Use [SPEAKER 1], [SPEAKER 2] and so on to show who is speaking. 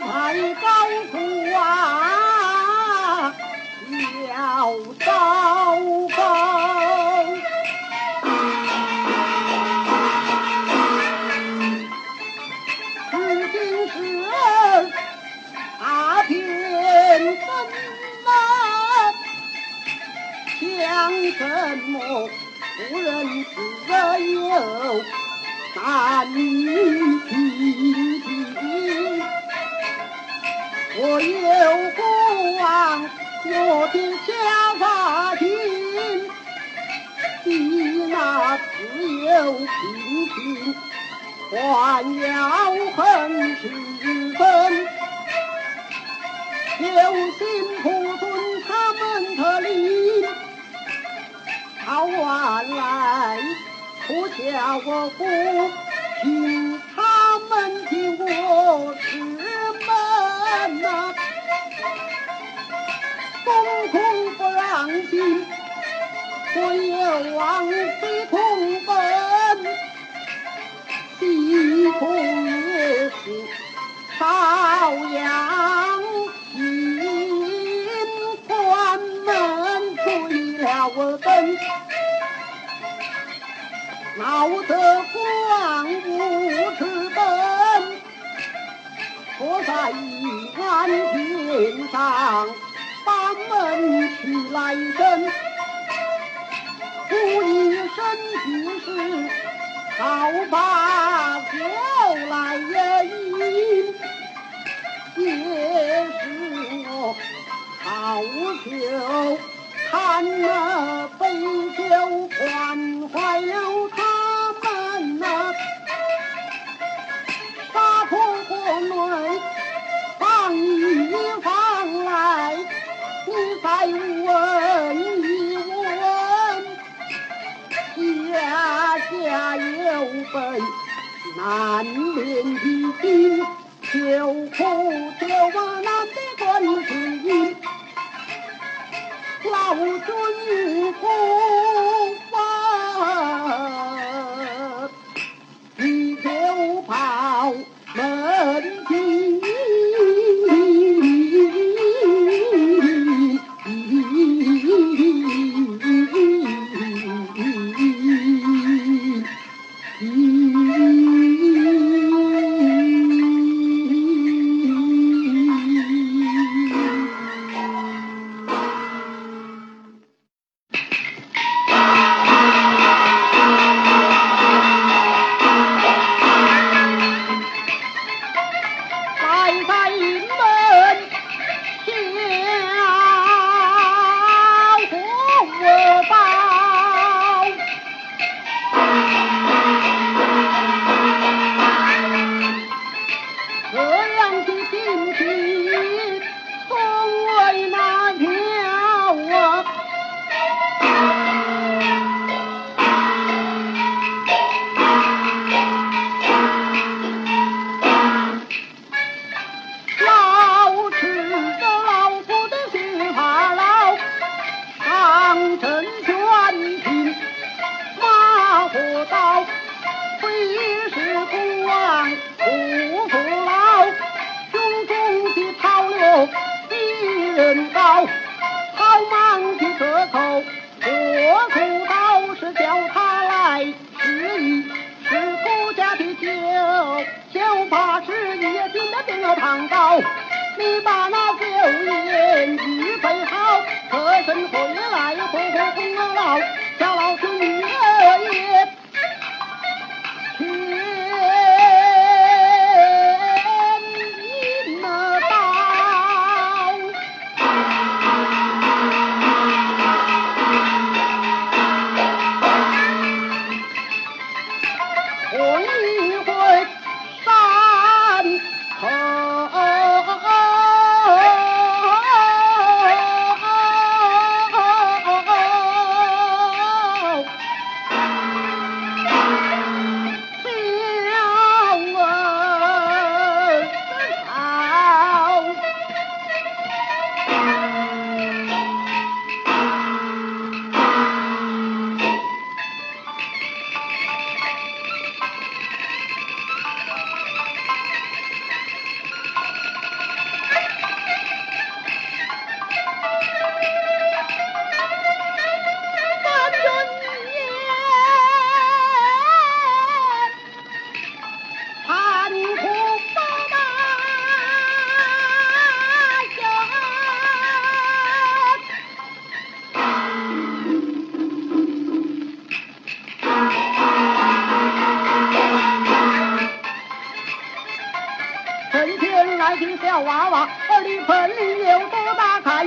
[SPEAKER 1] 攀高树啊，要高高。如今是大天分呐，想什么？不认自儿男难提。我有国王，我的下法庭，你那自有平平，还要恨十分。有心不遵他们的令，逃完来不叫我不听他们的我是门呐，公公不让进，唯有王妃同奔，西宫也是朝阳。我等闹得光无耻本，坐在一安殿上把门去来生，故一生之事，好把酒来饮，也是我好酒。看那杯酒问一问，家家有本难念的经，求苦求难的观世音。老君这样的心情从未难平你把那小娃娃这里坟里有多大坎